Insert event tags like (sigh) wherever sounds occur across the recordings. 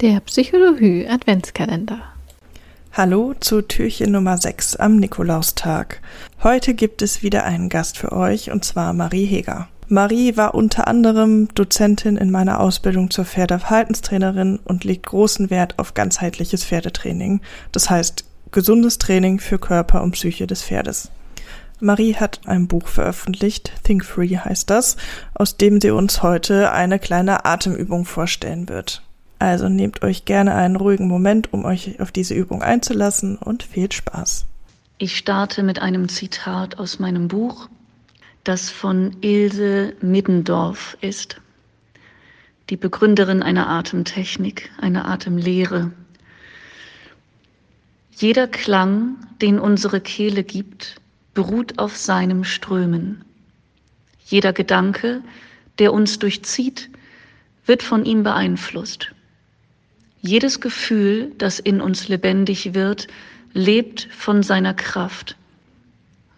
Der Psychologie Adventskalender. Hallo zu Türchen Nummer 6 am Nikolaustag. Heute gibt es wieder einen Gast für euch und zwar Marie Heger. Marie war unter anderem Dozentin in meiner Ausbildung zur Pferdeverhaltenstrainerin und legt großen Wert auf ganzheitliches Pferdetraining, das heißt gesundes Training für Körper und Psyche des Pferdes. Marie hat ein Buch veröffentlicht, Think Free heißt das, aus dem sie uns heute eine kleine Atemübung vorstellen wird. Also nehmt euch gerne einen ruhigen Moment, um euch auf diese Übung einzulassen und viel Spaß. Ich starte mit einem Zitat aus meinem Buch, das von Ilse Middendorf ist, die Begründerin einer Atemtechnik, einer Atemlehre. Jeder Klang, den unsere Kehle gibt, beruht auf seinem Strömen. Jeder Gedanke, der uns durchzieht, wird von ihm beeinflusst. Jedes Gefühl, das in uns lebendig wird, lebt von seiner Kraft.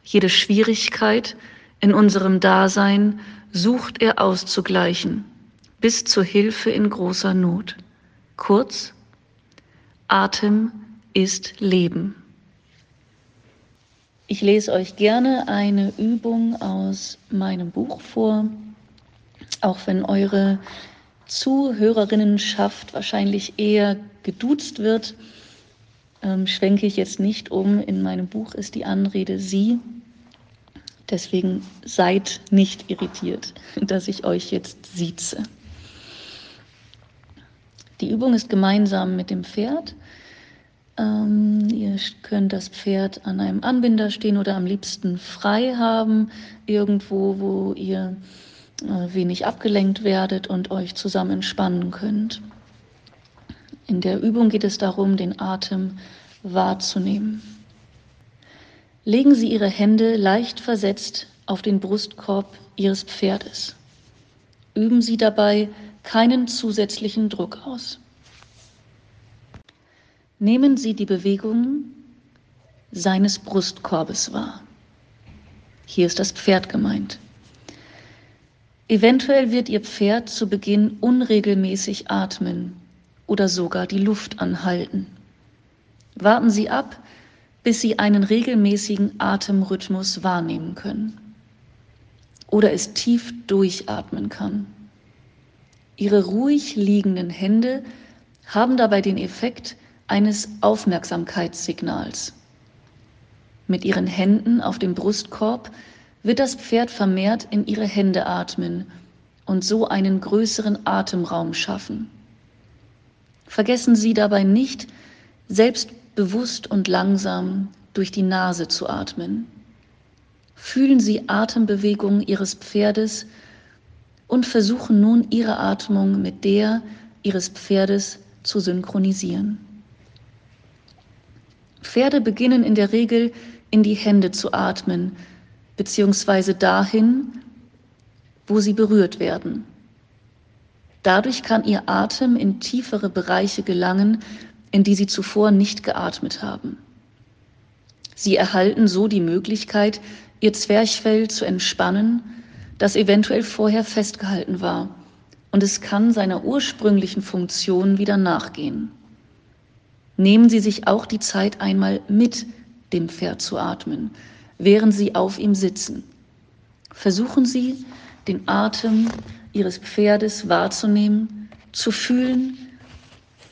Jede Schwierigkeit in unserem Dasein sucht er auszugleichen, bis zur Hilfe in großer Not. Kurz, Atem ist Leben. Ich lese euch gerne eine Übung aus meinem Buch vor, auch wenn eure Zuhörerinnenschaft wahrscheinlich eher geduzt wird, ähm, schwenke ich jetzt nicht um. In meinem Buch ist die Anrede Sie. Deswegen seid nicht irritiert, (laughs) dass ich euch jetzt sieze. Die Übung ist gemeinsam mit dem Pferd. Ähm, ihr könnt das Pferd an einem Anbinder stehen oder am liebsten frei haben, irgendwo, wo ihr wenig abgelenkt werdet und euch zusammen entspannen könnt. In der Übung geht es darum, den Atem wahrzunehmen. Legen Sie Ihre Hände leicht versetzt auf den Brustkorb Ihres Pferdes. Üben Sie dabei keinen zusätzlichen Druck aus. Nehmen Sie die Bewegung seines Brustkorbes wahr. Hier ist das Pferd gemeint. Eventuell wird Ihr Pferd zu Beginn unregelmäßig atmen oder sogar die Luft anhalten. Warten Sie ab, bis Sie einen regelmäßigen Atemrhythmus wahrnehmen können oder es tief durchatmen kann. Ihre ruhig liegenden Hände haben dabei den Effekt eines Aufmerksamkeitssignals. Mit Ihren Händen auf dem Brustkorb wird das Pferd vermehrt in ihre Hände atmen und so einen größeren Atemraum schaffen. Vergessen Sie dabei nicht, selbstbewusst und langsam durch die Nase zu atmen. Fühlen Sie Atembewegungen Ihres Pferdes und versuchen nun Ihre Atmung mit der Ihres Pferdes zu synchronisieren. Pferde beginnen in der Regel in die Hände zu atmen, beziehungsweise dahin, wo sie berührt werden. Dadurch kann ihr Atem in tiefere Bereiche gelangen, in die sie zuvor nicht geatmet haben. Sie erhalten so die Möglichkeit, ihr Zwerchfell zu entspannen, das eventuell vorher festgehalten war, und es kann seiner ursprünglichen Funktion wieder nachgehen. Nehmen Sie sich auch die Zeit einmal mit dem Pferd zu atmen, während Sie auf ihm sitzen. Versuchen Sie, den Atem Ihres Pferdes wahrzunehmen, zu fühlen,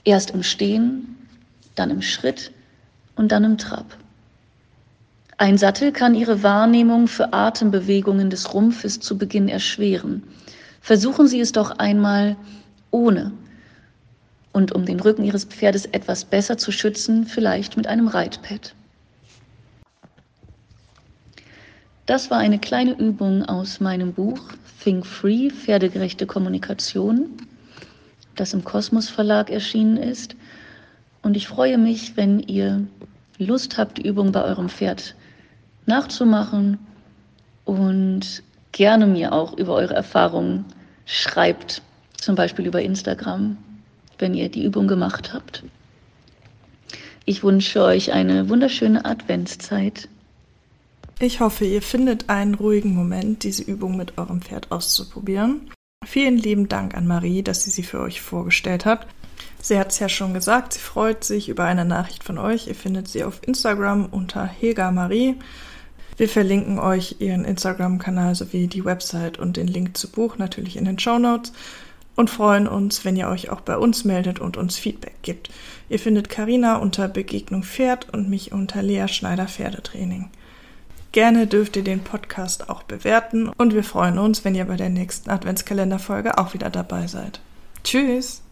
erst im Stehen, dann im Schritt und dann im Trab. Ein Sattel kann Ihre Wahrnehmung für Atembewegungen des Rumpfes zu Beginn erschweren. Versuchen Sie es doch einmal ohne und um den Rücken Ihres Pferdes etwas besser zu schützen, vielleicht mit einem Reitpad. Das war eine kleine Übung aus meinem Buch Think Free, pferdegerechte Kommunikation, das im Kosmos Verlag erschienen ist. Und ich freue mich, wenn ihr Lust habt, die Übung bei eurem Pferd nachzumachen und gerne mir auch über eure Erfahrungen schreibt, zum Beispiel über Instagram, wenn ihr die Übung gemacht habt. Ich wünsche euch eine wunderschöne Adventszeit. Ich hoffe, ihr findet einen ruhigen Moment, diese Übung mit eurem Pferd auszuprobieren. Vielen lieben Dank an Marie, dass sie sie für euch vorgestellt hat. Sie hat es ja schon gesagt, sie freut sich über eine Nachricht von euch. Ihr findet sie auf Instagram unter Hega Marie. Wir verlinken euch ihren Instagram-Kanal sowie die Website und den Link zu Buch natürlich in den Show Notes und freuen uns, wenn ihr euch auch bei uns meldet und uns Feedback gibt. Ihr findet Karina unter Begegnung Pferd und mich unter Lea Schneider Pferdetraining. Gerne dürft ihr den Podcast auch bewerten und wir freuen uns, wenn ihr bei der nächsten Adventskalenderfolge auch wieder dabei seid. Tschüss!